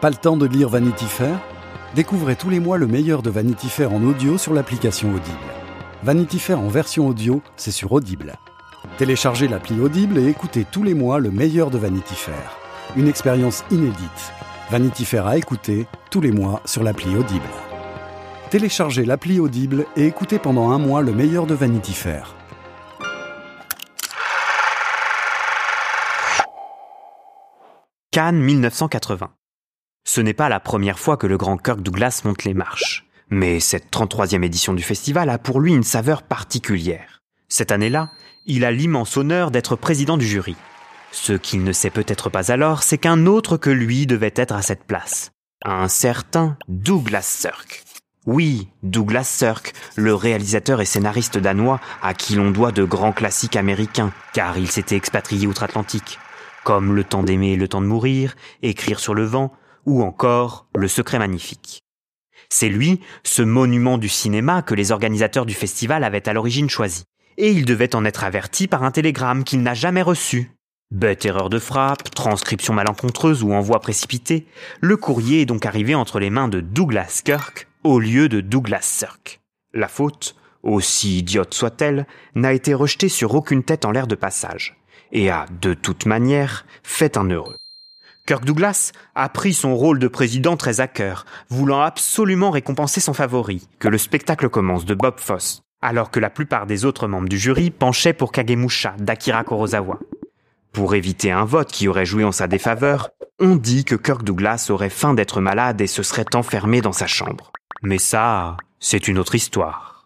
Pas le temps de lire Vanity Fair? Découvrez tous les mois le meilleur de Vanity Fair en audio sur l'application Audible. Vanity Fair en version audio, c'est sur Audible. Téléchargez l'appli Audible et écoutez tous les mois le meilleur de Vanity Fair. Une expérience inédite. Vanity Fair à écouter tous les mois sur l'appli Audible. Téléchargez l'appli Audible et écoutez pendant un mois le meilleur de Vanity Fair. Cannes 1980. Ce n'est pas la première fois que le grand Kirk Douglas monte les marches. Mais cette 33e édition du festival a pour lui une saveur particulière. Cette année-là, il a l'immense honneur d'être président du jury. Ce qu'il ne sait peut-être pas alors, c'est qu'un autre que lui devait être à cette place. Un certain Douglas Sirk. Oui, Douglas Sirk, le réalisateur et scénariste danois à qui l'on doit de grands classiques américains, car il s'était expatrié outre-Atlantique, comme Le temps d'aimer et le temps de mourir, Écrire sur le vent, ou encore Le secret magnifique. C'est lui, ce monument du cinéma que les organisateurs du festival avaient à l'origine choisi. Et il devait en être averti par un télégramme qu'il n'a jamais reçu. Bête erreur de frappe, transcription malencontreuse ou envoi précipité, le courrier est donc arrivé entre les mains de Douglas Kirk au lieu de Douglas Sirk. La faute, aussi idiote soit-elle, n'a été rejetée sur aucune tête en l'air de passage, et a, de toute manière, fait un heureux. Kirk Douglas a pris son rôle de président très à cœur, voulant absolument récompenser son favori, que le spectacle commence de Bob Fosse, alors que la plupart des autres membres du jury penchaient pour Kagemusha d'Akira Kurosawa. Pour éviter un vote qui aurait joué en sa défaveur, on dit que Kirk Douglas aurait faim d'être malade et se serait enfermé dans sa chambre. Mais ça, c'est une autre histoire.